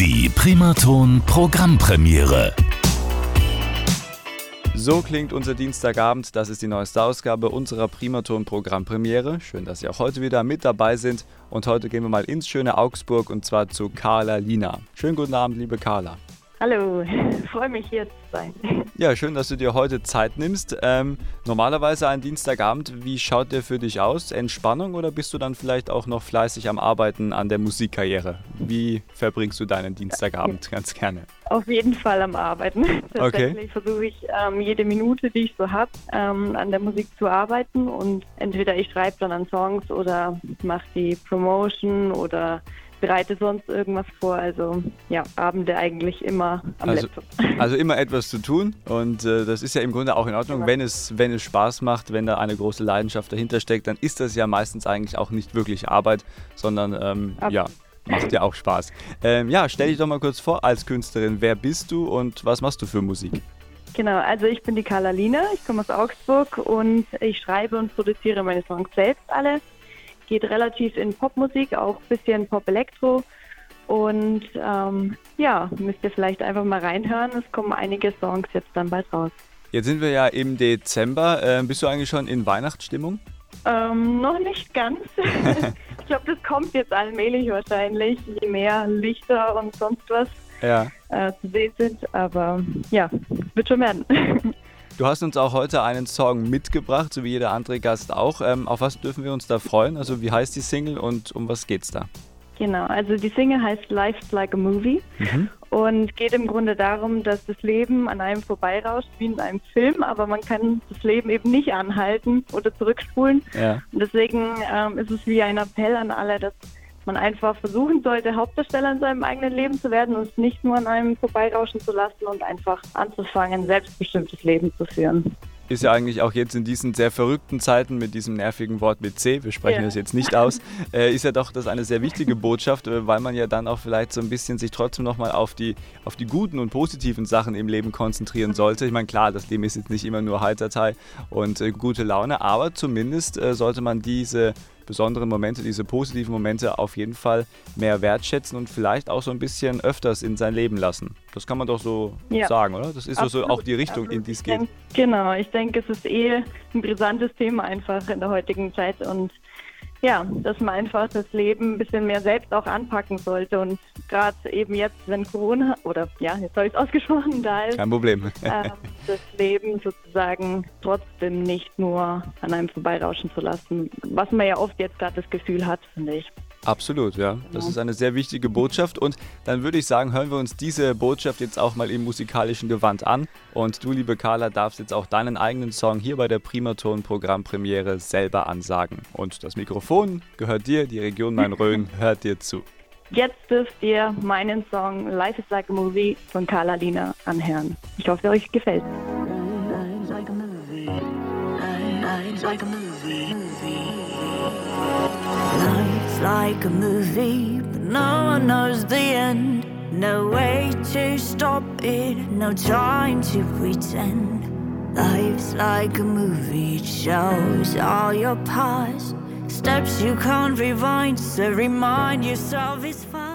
Die Primaton Programmpremiere. So klingt unser Dienstagabend. Das ist die neueste Ausgabe unserer Primaton Programmpremiere. Schön, dass Sie auch heute wieder mit dabei sind. Und heute gehen wir mal ins schöne Augsburg und zwar zu Carla Lina. Schönen guten Abend, liebe Carla. Hallo, freue mich hier zu sein. Ja, schön, dass du dir heute Zeit nimmst. Ähm, normalerweise ein Dienstagabend, wie schaut der für dich aus? Entspannung oder bist du dann vielleicht auch noch fleißig am Arbeiten an der Musikkarriere? Wie verbringst du deinen Dienstagabend ganz gerne? Auf jeden Fall am Arbeiten. Tatsächlich versuche ich ähm, jede Minute, die ich so habe, ähm, an der Musik zu arbeiten und entweder ich schreibe dann an Songs oder mache die Promotion oder bereite sonst irgendwas vor. Also ja, Abende eigentlich immer am also, Laptop. Also immer etwas zu tun und äh, das ist ja im Grunde auch in Ordnung, genau. wenn es, wenn es Spaß macht, wenn da eine große Leidenschaft dahinter steckt, dann ist das ja meistens eigentlich auch nicht wirklich Arbeit, sondern ähm, ja, macht ja auch Spaß. Ähm, ja, stell dich doch mal kurz vor als Künstlerin. Wer bist du und was machst du für Musik? Genau, also ich bin die Carla Lina, ich komme aus Augsburg und ich schreibe und produziere meine Songs selbst alle geht relativ in Popmusik, auch ein bisschen Pop-Elektro. Und ähm, ja, müsst ihr vielleicht einfach mal reinhören. Es kommen einige Songs jetzt dann bald raus. Jetzt sind wir ja im Dezember. Äh, bist du eigentlich schon in Weihnachtsstimmung? Ähm, noch nicht ganz. ich glaube, das kommt jetzt allmählich wahrscheinlich, je mehr Lichter und sonst was ja. äh, zu sehen sind. Aber ja, wird schon werden. Du hast uns auch heute einen Song mitgebracht, so wie jeder andere Gast auch. Ähm, auf was dürfen wir uns da freuen? Also wie heißt die Single und um was geht's da? Genau, also die Single heißt Life's Like a Movie mhm. und geht im Grunde darum, dass das Leben an einem vorbeirauscht wie in einem Film, aber man kann das Leben eben nicht anhalten oder zurückspulen. Ja. Und deswegen ähm, ist es wie ein Appell an alle, dass man einfach versuchen sollte, Hauptdarsteller in seinem eigenen Leben zu werden und es nicht nur an einem vorbeirauschen zu lassen und einfach anzufangen, selbstbestimmtes Leben zu führen ist ja eigentlich auch jetzt in diesen sehr verrückten Zeiten mit diesem nervigen Wort mit C, wir sprechen ja. das jetzt nicht aus, äh, ist ja doch das eine sehr wichtige Botschaft, äh, weil man ja dann auch vielleicht so ein bisschen sich trotzdem nochmal auf die, auf die guten und positiven Sachen im Leben konzentrieren sollte. Ich meine, klar, das Leben ist jetzt nicht immer nur Heiterteil und äh, gute Laune, aber zumindest äh, sollte man diese besonderen Momente, diese positiven Momente auf jeden Fall mehr wertschätzen und vielleicht auch so ein bisschen öfters in sein Leben lassen. Das kann man doch so ja. sagen, oder? Das ist Absolut. so auch die Richtung, Absolut. in die es geht. Denk, genau, ich denke, es ist eh ein brisantes Thema einfach in der heutigen Zeit und ja, dass man einfach das Leben ein bisschen mehr selbst auch anpacken sollte. Und gerade eben jetzt, wenn Corona, oder ja, jetzt habe ich es ausgesprochen, da ist. Kein Problem. äh, das Leben sozusagen trotzdem nicht nur an einem vorbeirauschen zu lassen, was man ja oft jetzt gerade das Gefühl hat, finde ich. Absolut, ja. Das ist eine sehr wichtige Botschaft. Und dann würde ich sagen, hören wir uns diese Botschaft jetzt auch mal im musikalischen Gewand an. Und du, liebe Carla, darfst jetzt auch deinen eigenen Song hier bei der Primaton Programmpremiere selber ansagen. Und das Mikrofon gehört dir, die Region Main-Rhön hört dir zu. Jetzt dürft ihr meinen Song Life is Like a Movie von Carla Lina anhören. Ich hoffe, euch gefällt. Life's like a movie, but no one knows the end. No way to stop it, no time to pretend. Life's like a movie, it shows all your past. Steps you can't rewind, so remind yourself it's fine.